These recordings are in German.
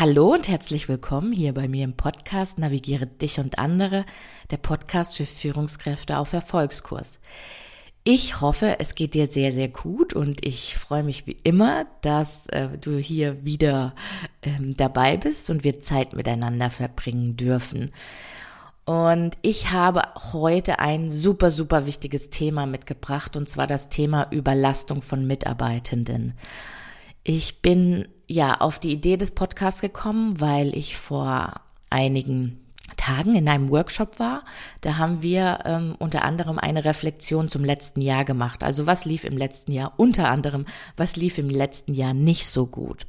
Hallo und herzlich willkommen hier bei mir im Podcast Navigiere dich und andere, der Podcast für Führungskräfte auf Erfolgskurs. Ich hoffe, es geht dir sehr, sehr gut und ich freue mich wie immer, dass äh, du hier wieder ähm, dabei bist und wir Zeit miteinander verbringen dürfen. Und ich habe heute ein super, super wichtiges Thema mitgebracht und zwar das Thema Überlastung von Mitarbeitenden. Ich bin ja auf die Idee des Podcasts gekommen, weil ich vor einigen Tagen in einem Workshop war. Da haben wir ähm, unter anderem eine Reflexion zum letzten Jahr gemacht. Also was lief im letzten Jahr? Unter anderem, was lief im letzten Jahr nicht so gut?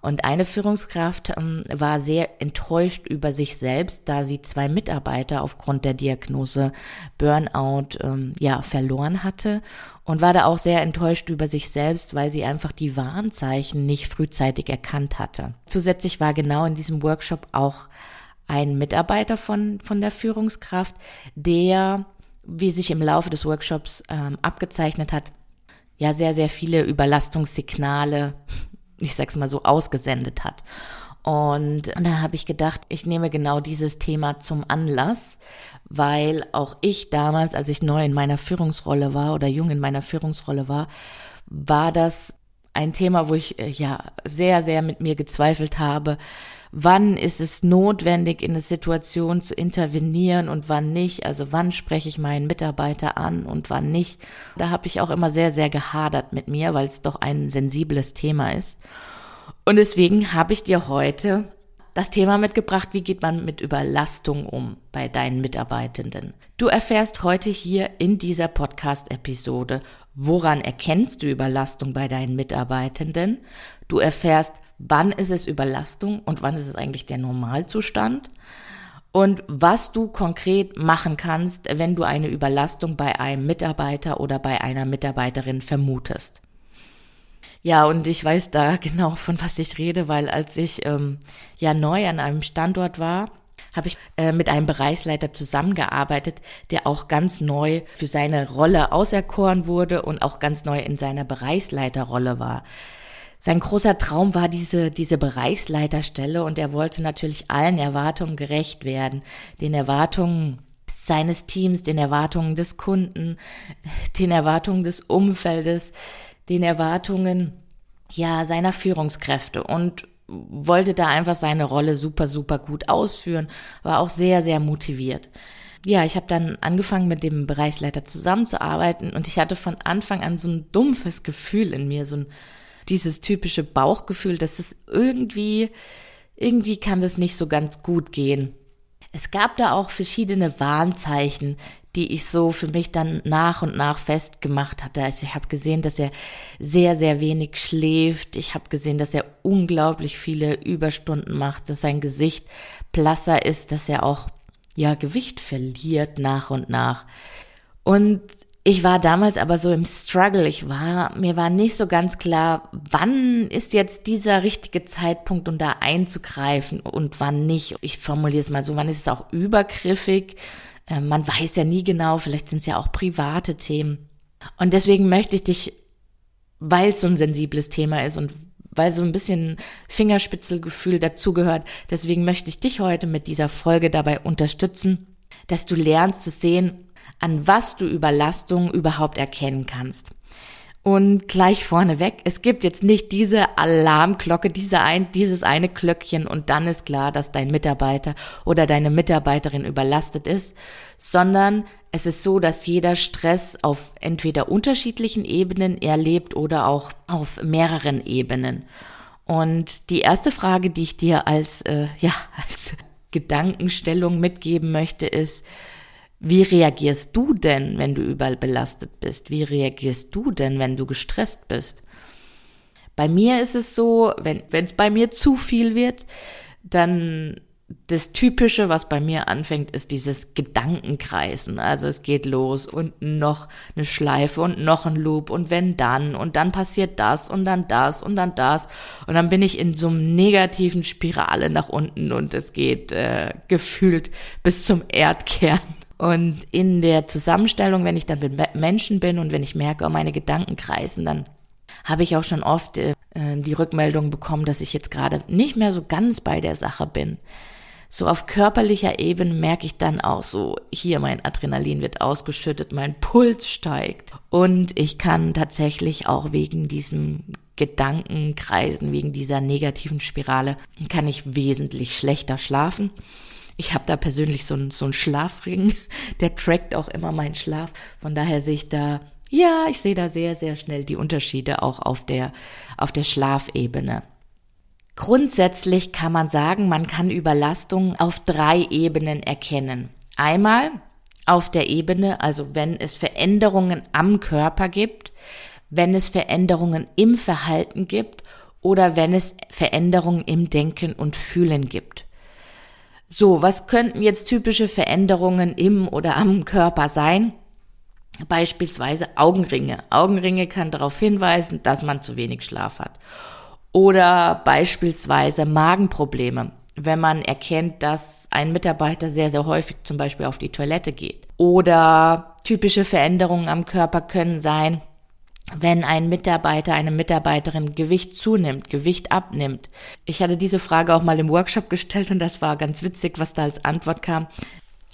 Und eine Führungskraft ähm, war sehr enttäuscht über sich selbst, da sie zwei Mitarbeiter aufgrund der Diagnose Burnout ähm, ja verloren hatte und war da auch sehr enttäuscht über sich selbst, weil sie einfach die Warnzeichen nicht frühzeitig erkannt hatte. Zusätzlich war genau in diesem Workshop auch ein Mitarbeiter von, von der Führungskraft, der, wie sich im Laufe des Workshops ähm, abgezeichnet hat, ja sehr, sehr viele Überlastungssignale, ich sag's mal so, ausgesendet hat. Und, da habe ich gedacht, ich nehme genau dieses Thema zum Anlass, weil auch ich damals, als ich neu in meiner Führungsrolle war oder jung in meiner Führungsrolle war, war das ein Thema, wo ich äh, ja sehr, sehr mit mir gezweifelt habe, wann ist es notwendig, in eine Situation zu intervenieren und wann nicht. Also wann spreche ich meinen Mitarbeiter an und wann nicht. Da habe ich auch immer sehr, sehr gehadert mit mir, weil es doch ein sensibles Thema ist. Und deswegen habe ich dir heute das Thema mitgebracht, wie geht man mit Überlastung um bei deinen Mitarbeitenden. Du erfährst heute hier in dieser Podcast-Episode, woran erkennst du Überlastung bei deinen Mitarbeitenden. Du erfährst, wann ist es Überlastung und wann ist es eigentlich der Normalzustand und was du konkret machen kannst, wenn du eine Überlastung bei einem Mitarbeiter oder bei einer Mitarbeiterin vermutest. Ja, und ich weiß da genau, von was ich rede, weil als ich ähm, ja neu an einem Standort war, habe ich äh, mit einem Bereichsleiter zusammengearbeitet, der auch ganz neu für seine Rolle auserkoren wurde und auch ganz neu in seiner Bereichsleiterrolle war. Sein großer Traum war diese, diese Bereichsleiterstelle und er wollte natürlich allen Erwartungen gerecht werden, den Erwartungen seines Teams, den Erwartungen des Kunden, den Erwartungen des Umfeldes, den Erwartungen ja seiner Führungskräfte und wollte da einfach seine Rolle super super gut ausführen, war auch sehr sehr motiviert. Ja, ich habe dann angefangen mit dem Bereichsleiter zusammenzuarbeiten und ich hatte von Anfang an so ein dumpfes Gefühl in mir, so ein dieses typische Bauchgefühl, dass es irgendwie, irgendwie kann das nicht so ganz gut gehen. Es gab da auch verschiedene Warnzeichen, die ich so für mich dann nach und nach festgemacht hatte. Also ich habe gesehen, dass er sehr, sehr wenig schläft. Ich habe gesehen, dass er unglaublich viele Überstunden macht, dass sein Gesicht blasser ist, dass er auch ja Gewicht verliert nach und nach. Und ich war damals aber so im Struggle. Ich war, mir war nicht so ganz klar, wann ist jetzt dieser richtige Zeitpunkt, um da einzugreifen und wann nicht. Ich formuliere es mal so, wann ist es auch übergriffig? Äh, man weiß ja nie genau, vielleicht sind es ja auch private Themen. Und deswegen möchte ich dich, weil es so ein sensibles Thema ist und weil so ein bisschen Fingerspitzelgefühl dazugehört, deswegen möchte ich dich heute mit dieser Folge dabei unterstützen, dass du lernst zu sehen, an was du Überlastung überhaupt erkennen kannst. Und gleich vorneweg, es gibt jetzt nicht diese Alarmglocke, diese ein, dieses eine Glöckchen und dann ist klar, dass dein Mitarbeiter oder deine Mitarbeiterin überlastet ist, sondern es ist so, dass jeder Stress auf entweder unterschiedlichen Ebenen erlebt oder auch auf mehreren Ebenen. Und die erste Frage, die ich dir als, äh, ja, als Gedankenstellung mitgeben möchte, ist, wie reagierst du denn, wenn du überall belastet bist? Wie reagierst du denn, wenn du gestresst bist? Bei mir ist es so, wenn es bei mir zu viel wird, dann das Typische, was bei mir anfängt, ist dieses Gedankenkreisen. Also es geht los und noch eine Schleife und noch ein Loop und wenn dann und dann passiert das und dann das und dann das und dann bin ich in so einem negativen Spirale nach unten und es geht äh, gefühlt bis zum Erdkern. Und in der Zusammenstellung, wenn ich dann mit Menschen bin und wenn ich merke, oh, meine Gedanken kreisen, dann habe ich auch schon oft äh, die Rückmeldung bekommen, dass ich jetzt gerade nicht mehr so ganz bei der Sache bin so auf körperlicher Ebene merke ich dann auch so, hier mein Adrenalin wird ausgeschüttet, mein Puls steigt und ich kann tatsächlich auch wegen diesem Gedankenkreisen, wegen dieser negativen Spirale, kann ich wesentlich schlechter schlafen. Ich habe da persönlich so, ein, so einen Schlafring, der trackt auch immer meinen Schlaf. Von daher sehe ich da, ja, ich sehe da sehr, sehr schnell die Unterschiede auch auf der, auf der Schlafebene. Grundsätzlich kann man sagen, man kann Überlastung auf drei Ebenen erkennen. Einmal auf der Ebene, also wenn es Veränderungen am Körper gibt, wenn es Veränderungen im Verhalten gibt oder wenn es Veränderungen im Denken und Fühlen gibt. So, was könnten jetzt typische Veränderungen im oder am Körper sein? Beispielsweise Augenringe. Augenringe kann darauf hinweisen, dass man zu wenig Schlaf hat. Oder beispielsweise Magenprobleme, wenn man erkennt, dass ein Mitarbeiter sehr, sehr häufig zum Beispiel auf die Toilette geht. Oder typische Veränderungen am Körper können sein, wenn ein Mitarbeiter, eine Mitarbeiterin Gewicht zunimmt, Gewicht abnimmt. Ich hatte diese Frage auch mal im Workshop gestellt und das war ganz witzig, was da als Antwort kam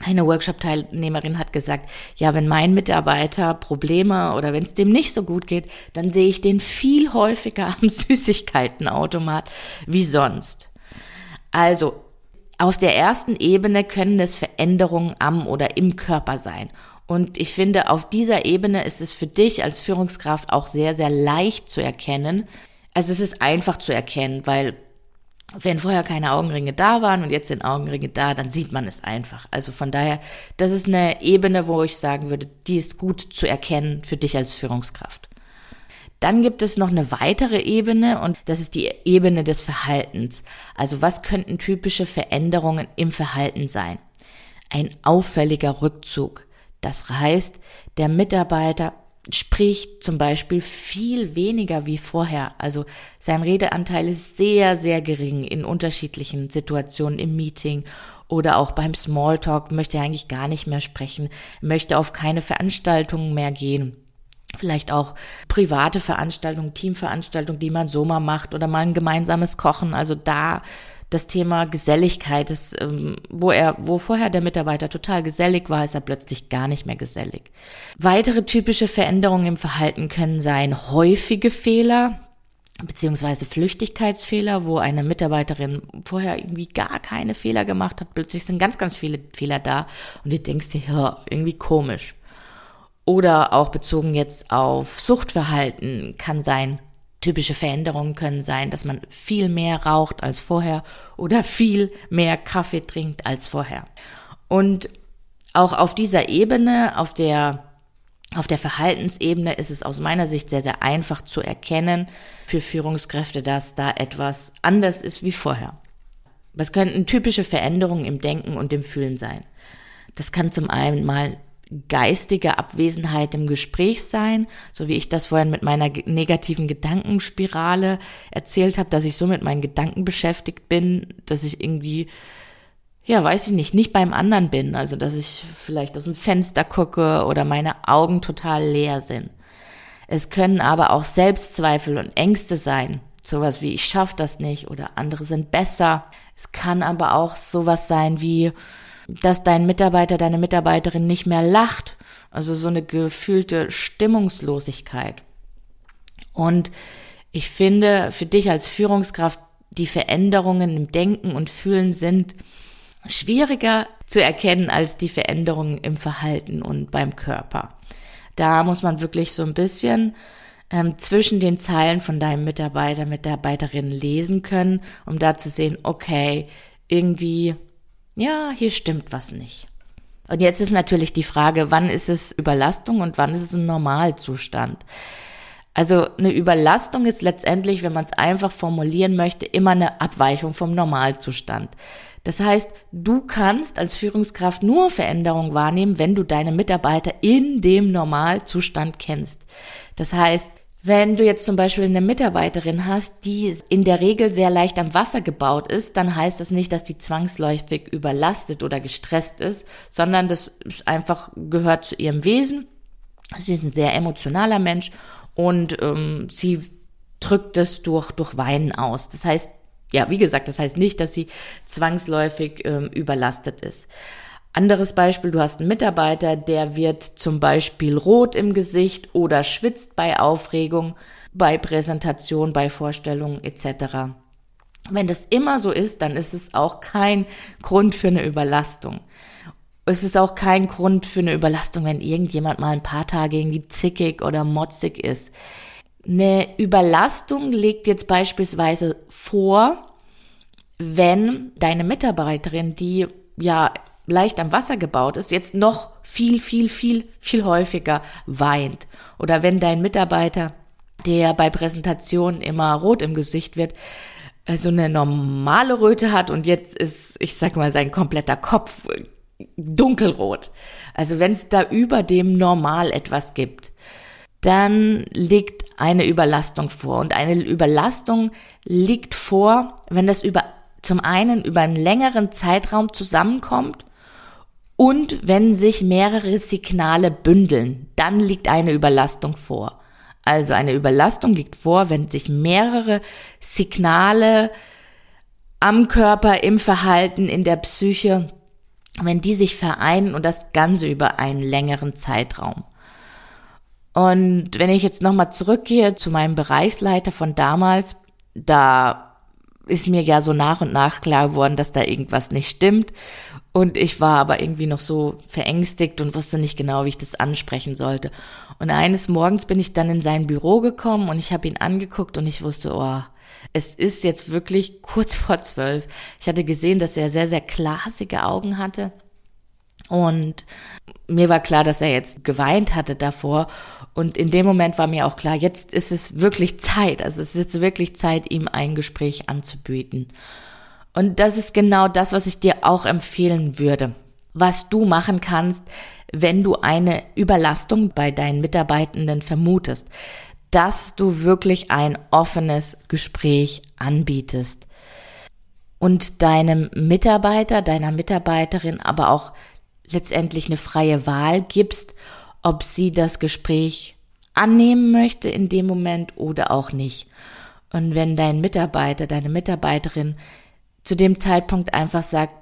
eine Workshop-Teilnehmerin hat gesagt, ja, wenn mein Mitarbeiter Probleme oder wenn es dem nicht so gut geht, dann sehe ich den viel häufiger am Süßigkeitenautomat wie sonst. Also, auf der ersten Ebene können es Veränderungen am oder im Körper sein. Und ich finde, auf dieser Ebene ist es für dich als Führungskraft auch sehr, sehr leicht zu erkennen. Also es ist einfach zu erkennen, weil wenn vorher keine Augenringe da waren und jetzt sind Augenringe da, dann sieht man es einfach. Also von daher, das ist eine Ebene, wo ich sagen würde, die ist gut zu erkennen für dich als Führungskraft. Dann gibt es noch eine weitere Ebene und das ist die Ebene des Verhaltens. Also was könnten typische Veränderungen im Verhalten sein? Ein auffälliger Rückzug. Das heißt, der Mitarbeiter spricht zum Beispiel viel weniger wie vorher. Also sein Redeanteil ist sehr, sehr gering in unterschiedlichen Situationen im Meeting oder auch beim Smalltalk möchte er eigentlich gar nicht mehr sprechen, möchte auf keine Veranstaltungen mehr gehen. Vielleicht auch private Veranstaltungen, Teamveranstaltungen, die man so mal macht oder mal ein gemeinsames Kochen. Also da das Thema Geselligkeit, das, ähm, wo er, wo vorher der Mitarbeiter total gesellig war, ist er plötzlich gar nicht mehr gesellig. Weitere typische Veränderungen im Verhalten können sein häufige Fehler, beziehungsweise Flüchtigkeitsfehler, wo eine Mitarbeiterin vorher irgendwie gar keine Fehler gemacht hat, plötzlich sind ganz, ganz viele Fehler da und du denkst dir, ja, irgendwie komisch. Oder auch bezogen jetzt auf Suchtverhalten kann sein, Typische Veränderungen können sein, dass man viel mehr raucht als vorher oder viel mehr Kaffee trinkt als vorher. Und auch auf dieser Ebene, auf der auf der Verhaltensebene ist es aus meiner Sicht sehr, sehr einfach zu erkennen für Führungskräfte, dass da etwas anders ist wie vorher. Was könnten typische Veränderungen im Denken und im Fühlen sein? Das kann zum einen mal geistige Abwesenheit im Gespräch sein, so wie ich das vorhin mit meiner negativen Gedankenspirale erzählt habe, dass ich so mit meinen Gedanken beschäftigt bin, dass ich irgendwie, ja, weiß ich nicht, nicht beim anderen bin, also dass ich vielleicht aus dem Fenster gucke oder meine Augen total leer sind. Es können aber auch Selbstzweifel und Ängste sein, sowas wie ich schaff das nicht oder andere sind besser. Es kann aber auch sowas sein wie dass dein Mitarbeiter, deine Mitarbeiterin nicht mehr lacht. Also so eine gefühlte Stimmungslosigkeit. Und ich finde, für dich als Führungskraft, die Veränderungen im Denken und Fühlen sind schwieriger zu erkennen als die Veränderungen im Verhalten und beim Körper. Da muss man wirklich so ein bisschen ähm, zwischen den Zeilen von deinem Mitarbeiter, Mitarbeiterin lesen können, um da zu sehen, okay, irgendwie ja, hier stimmt was nicht. Und jetzt ist natürlich die Frage, wann ist es Überlastung und wann ist es ein Normalzustand? Also eine Überlastung ist letztendlich, wenn man es einfach formulieren möchte, immer eine Abweichung vom Normalzustand. Das heißt, du kannst als Führungskraft nur Veränderungen wahrnehmen, wenn du deine Mitarbeiter in dem Normalzustand kennst. Das heißt, wenn du jetzt zum Beispiel eine Mitarbeiterin hast, die in der Regel sehr leicht am Wasser gebaut ist, dann heißt das nicht, dass die zwangsläufig überlastet oder gestresst ist, sondern das einfach gehört zu ihrem Wesen. Sie ist ein sehr emotionaler Mensch und ähm, sie drückt es durch, durch Weinen aus. Das heißt, ja, wie gesagt, das heißt nicht, dass sie zwangsläufig ähm, überlastet ist. Anderes Beispiel, du hast einen Mitarbeiter, der wird zum Beispiel rot im Gesicht oder schwitzt bei Aufregung, bei Präsentation, bei Vorstellungen etc. Wenn das immer so ist, dann ist es auch kein Grund für eine Überlastung. Es ist auch kein Grund für eine Überlastung, wenn irgendjemand mal ein paar Tage irgendwie zickig oder motzig ist. Eine Überlastung liegt jetzt beispielsweise vor, wenn deine Mitarbeiterin, die ja leicht am Wasser gebaut ist, jetzt noch viel, viel, viel, viel häufiger weint. Oder wenn dein Mitarbeiter, der bei Präsentationen immer rot im Gesicht wird, so also eine normale Röte hat und jetzt ist, ich sag mal, sein kompletter Kopf dunkelrot. Also wenn es da über dem Normal etwas gibt, dann liegt eine Überlastung vor. Und eine Überlastung liegt vor, wenn das über zum einen über einen längeren Zeitraum zusammenkommt und wenn sich mehrere Signale bündeln, dann liegt eine Überlastung vor. Also eine Überlastung liegt vor, wenn sich mehrere Signale am Körper, im Verhalten, in der Psyche, wenn die sich vereinen und das Ganze über einen längeren Zeitraum. Und wenn ich jetzt nochmal zurückgehe zu meinem Bereichsleiter von damals, da ist mir ja so nach und nach klar geworden, dass da irgendwas nicht stimmt. Und ich war aber irgendwie noch so verängstigt und wusste nicht genau, wie ich das ansprechen sollte. Und eines Morgens bin ich dann in sein Büro gekommen und ich habe ihn angeguckt und ich wusste, oh, es ist jetzt wirklich kurz vor zwölf. Ich hatte gesehen, dass er sehr, sehr glasige Augen hatte. Und mir war klar, dass er jetzt geweint hatte davor. Und in dem Moment war mir auch klar, jetzt ist es wirklich Zeit. Also es ist jetzt wirklich Zeit, ihm ein Gespräch anzubieten. Und das ist genau das, was ich dir auch empfehlen würde. Was du machen kannst, wenn du eine Überlastung bei deinen Mitarbeitenden vermutest, dass du wirklich ein offenes Gespräch anbietest und deinem Mitarbeiter, deiner Mitarbeiterin aber auch letztendlich eine freie Wahl gibst, ob sie das Gespräch annehmen möchte in dem Moment oder auch nicht. Und wenn dein Mitarbeiter, deine Mitarbeiterin zu dem Zeitpunkt einfach sagt,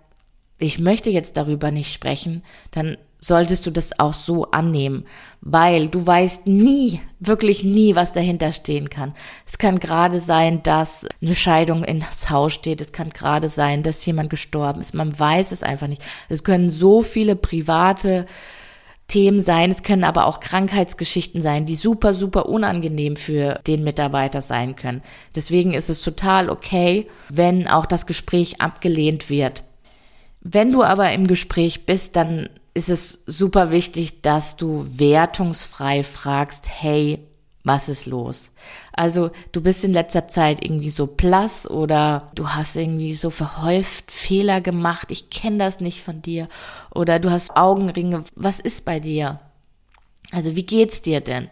ich möchte jetzt darüber nicht sprechen, dann solltest du das auch so annehmen, weil du weißt nie, wirklich nie, was dahinter stehen kann. Es kann gerade sein, dass eine Scheidung ins Haus steht, es kann gerade sein, dass jemand gestorben ist, man weiß es einfach nicht. Es können so viele private Themen sein, es können aber auch Krankheitsgeschichten sein, die super, super unangenehm für den Mitarbeiter sein können. Deswegen ist es total okay, wenn auch das Gespräch abgelehnt wird. Wenn du aber im Gespräch bist, dann ist es super wichtig, dass du wertungsfrei fragst, hey, was ist los? Also du bist in letzter Zeit irgendwie so blass oder du hast irgendwie so verhäuft Fehler gemacht, ich kenne das nicht von dir oder du hast Augenringe, was ist bei dir? Also wie geht's dir denn?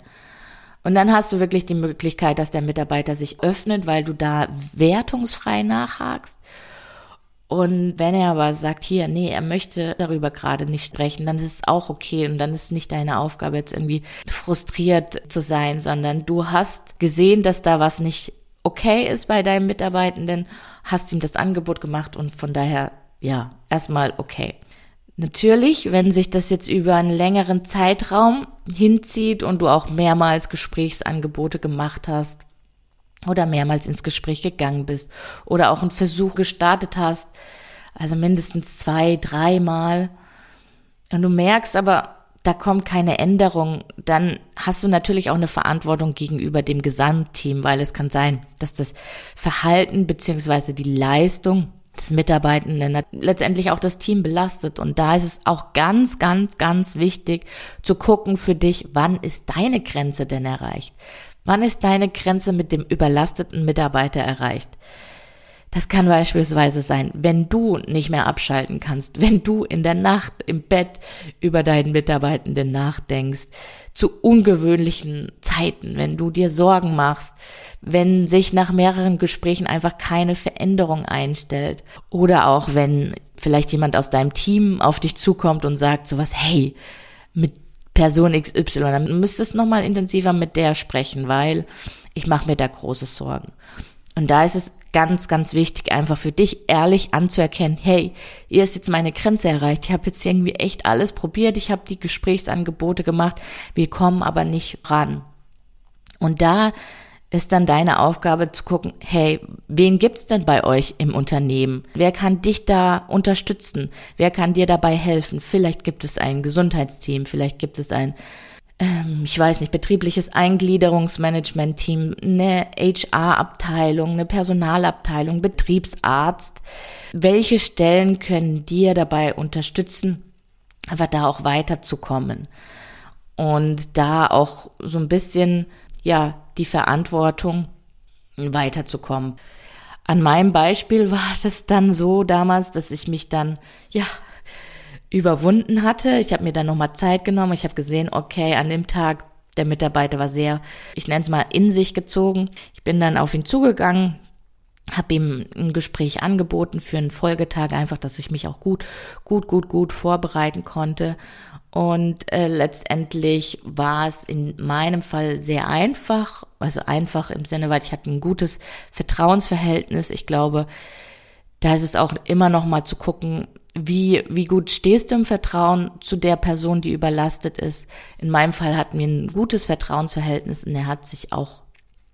Und dann hast du wirklich die Möglichkeit, dass der Mitarbeiter sich öffnet, weil du da wertungsfrei nachhakst und wenn er aber sagt, hier, nee, er möchte darüber gerade nicht sprechen, dann ist es auch okay und dann ist nicht deine Aufgabe jetzt irgendwie frustriert zu sein, sondern du hast gesehen, dass da was nicht okay ist bei deinem Mitarbeitenden, hast ihm das Angebot gemacht und von daher, ja, erstmal okay. Natürlich, wenn sich das jetzt über einen längeren Zeitraum hinzieht und du auch mehrmals Gesprächsangebote gemacht hast, oder mehrmals ins Gespräch gegangen bist oder auch einen Versuch gestartet hast, also mindestens zwei, dreimal, und du merkst aber, da kommt keine Änderung, dann hast du natürlich auch eine Verantwortung gegenüber dem Gesamtteam, weil es kann sein, dass das Verhalten beziehungsweise die Leistung des Mitarbeitenden letztendlich auch das Team belastet. Und da ist es auch ganz, ganz, ganz wichtig zu gucken für dich, wann ist deine Grenze denn erreicht? Wann ist deine Grenze mit dem überlasteten Mitarbeiter erreicht? Das kann beispielsweise sein, wenn du nicht mehr abschalten kannst, wenn du in der Nacht im Bett über deinen Mitarbeitenden nachdenkst, zu ungewöhnlichen Zeiten, wenn du dir Sorgen machst, wenn sich nach mehreren Gesprächen einfach keine Veränderung einstellt oder auch wenn vielleicht jemand aus deinem Team auf dich zukommt und sagt sowas, hey, mit Person XY, dann müsstest du nochmal intensiver mit der sprechen, weil ich mache mir da große Sorgen. Und da ist es ganz, ganz wichtig, einfach für dich ehrlich anzuerkennen, hey, hier ist jetzt meine Grenze erreicht. Ich habe jetzt irgendwie echt alles probiert, ich habe die Gesprächsangebote gemacht, wir kommen aber nicht ran. Und da ist dann deine Aufgabe zu gucken, hey, wen gibt's denn bei euch im Unternehmen? Wer kann dich da unterstützen? Wer kann dir dabei helfen? Vielleicht gibt es ein Gesundheitsteam, vielleicht gibt es ein ähm, ich weiß nicht, betriebliches Eingliederungsmanagement-Team, eine HR-Abteilung, eine Personalabteilung, Betriebsarzt. Welche Stellen können dir dabei unterstützen, einfach da auch weiterzukommen? Und da auch so ein bisschen, ja, die Verantwortung weiterzukommen. An meinem Beispiel war das dann so damals, dass ich mich dann, ja, überwunden hatte. Ich habe mir dann nochmal Zeit genommen. Ich habe gesehen, okay, an dem Tag, der Mitarbeiter war sehr, ich nenne es mal, in sich gezogen. Ich bin dann auf ihn zugegangen, habe ihm ein Gespräch angeboten für einen Folgetag, einfach, dass ich mich auch gut, gut, gut, gut vorbereiten konnte. Und äh, letztendlich war es in meinem Fall sehr einfach, also einfach im Sinne, weil ich hatte ein gutes Vertrauensverhältnis. Ich glaube, da ist es auch immer noch mal zu gucken, wie, wie gut stehst du im Vertrauen zu der Person, die überlastet ist. In meinem Fall hatten wir ein gutes Vertrauensverhältnis und er hat sich auch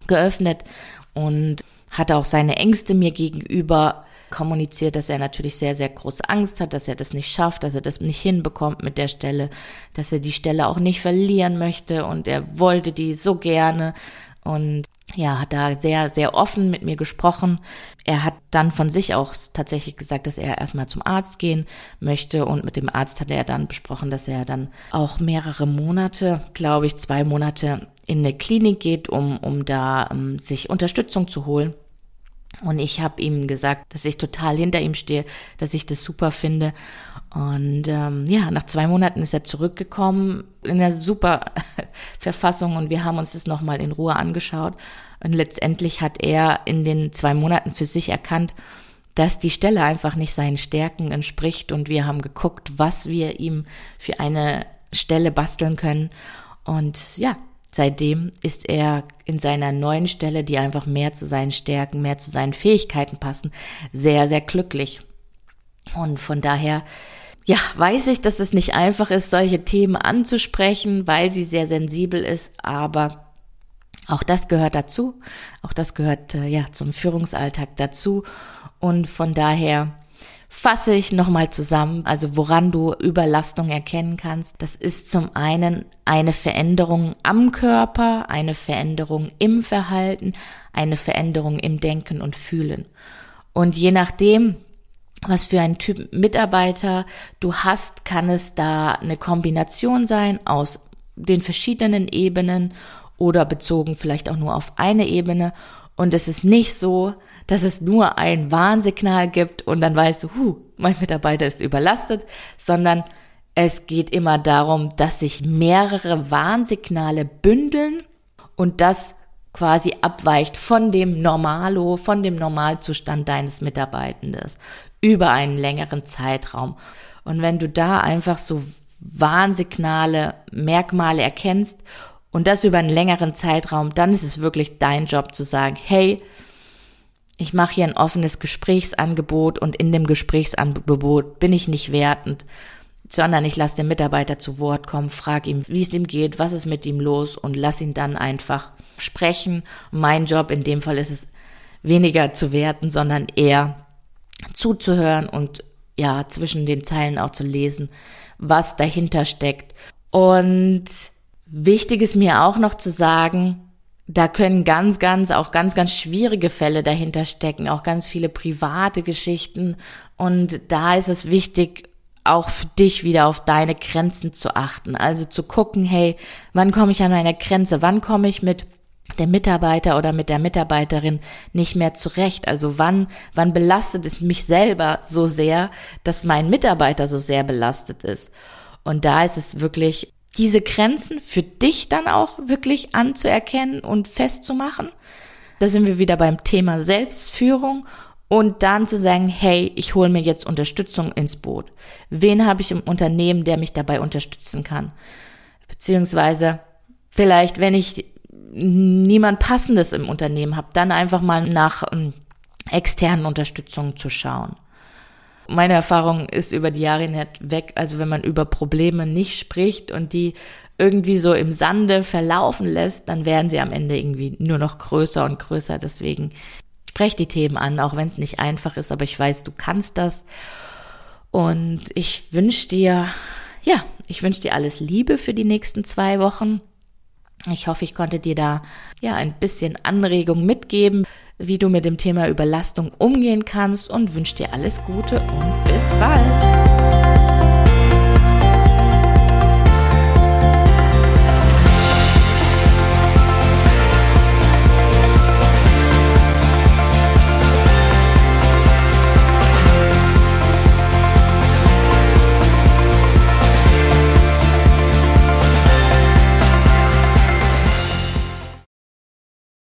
geöffnet und hatte auch seine Ängste mir gegenüber kommuniziert, dass er natürlich sehr, sehr große Angst hat, dass er das nicht schafft, dass er das nicht hinbekommt mit der Stelle, dass er die Stelle auch nicht verlieren möchte und er wollte die so gerne und ja, hat da sehr, sehr offen mit mir gesprochen. Er hat dann von sich auch tatsächlich gesagt, dass er erstmal zum Arzt gehen möchte und mit dem Arzt hat er dann besprochen, dass er dann auch mehrere Monate, glaube ich, zwei Monate in eine Klinik geht, um, um da um, sich Unterstützung zu holen. Und ich habe ihm gesagt, dass ich total hinter ihm stehe, dass ich das super finde. Und ähm, ja, nach zwei Monaten ist er zurückgekommen in einer super Verfassung und wir haben uns das nochmal in Ruhe angeschaut. Und letztendlich hat er in den zwei Monaten für sich erkannt, dass die Stelle einfach nicht seinen Stärken entspricht. Und wir haben geguckt, was wir ihm für eine Stelle basteln können. Und ja, Seitdem ist er in seiner neuen Stelle, die einfach mehr zu seinen Stärken, mehr zu seinen Fähigkeiten passen, sehr, sehr glücklich. Und von daher, ja, weiß ich, dass es nicht einfach ist, solche Themen anzusprechen, weil sie sehr sensibel ist, aber auch das gehört dazu. Auch das gehört, äh, ja, zum Führungsalltag dazu. Und von daher, fasse ich nochmal zusammen, also woran du Überlastung erkennen kannst. Das ist zum einen eine Veränderung am Körper, eine Veränderung im Verhalten, eine Veränderung im Denken und Fühlen. Und je nachdem, was für ein Typ Mitarbeiter du hast, kann es da eine Kombination sein aus den verschiedenen Ebenen oder bezogen vielleicht auch nur auf eine Ebene. Und es ist nicht so, dass es nur ein Warnsignal gibt und dann weißt du, huh, mein Mitarbeiter ist überlastet, sondern es geht immer darum, dass sich mehrere Warnsignale bündeln und das quasi abweicht von dem Normalo, von dem Normalzustand deines Mitarbeitenden über einen längeren Zeitraum. Und wenn du da einfach so Warnsignale, Merkmale erkennst und das über einen längeren Zeitraum, dann ist es wirklich dein Job zu sagen, hey, ich mache hier ein offenes Gesprächsangebot und in dem Gesprächsangebot bin ich nicht wertend, sondern ich lasse den Mitarbeiter zu Wort kommen, frage ihm, wie es ihm geht, was ist mit ihm los und lass ihn dann einfach sprechen. mein Job in dem Fall ist es weniger zu werten, sondern eher zuzuhören und ja, zwischen den Zeilen auch zu lesen, was dahinter steckt. Und wichtig ist mir auch noch zu sagen, da können ganz, ganz, auch ganz, ganz schwierige Fälle dahinter stecken, auch ganz viele private Geschichten. Und da ist es wichtig, auch für dich wieder auf deine Grenzen zu achten. Also zu gucken, hey, wann komme ich an meine Grenze? Wann komme ich mit der Mitarbeiter oder mit der Mitarbeiterin nicht mehr zurecht? Also wann, wann belastet es mich selber so sehr, dass mein Mitarbeiter so sehr belastet ist? Und da ist es wirklich, diese Grenzen für dich dann auch wirklich anzuerkennen und festzumachen. Da sind wir wieder beim Thema Selbstführung und dann zu sagen, hey, ich hole mir jetzt Unterstützung ins Boot. Wen habe ich im Unternehmen, der mich dabei unterstützen kann? Beziehungsweise vielleicht, wenn ich niemand Passendes im Unternehmen habe, dann einfach mal nach ähm, externen Unterstützungen zu schauen. Meine Erfahrung ist über die Jahre hinweg, also wenn man über Probleme nicht spricht und die irgendwie so im Sande verlaufen lässt, dann werden sie am Ende irgendwie nur noch größer und größer. Deswegen sprech die Themen an, auch wenn es nicht einfach ist, aber ich weiß, du kannst das. Und ich wünsche dir, ja, ich wünsche dir alles Liebe für die nächsten zwei Wochen. Ich hoffe, ich konnte dir da ja ein bisschen Anregung mitgeben, wie du mit dem Thema Überlastung umgehen kannst und wünsche dir alles Gute und bis bald.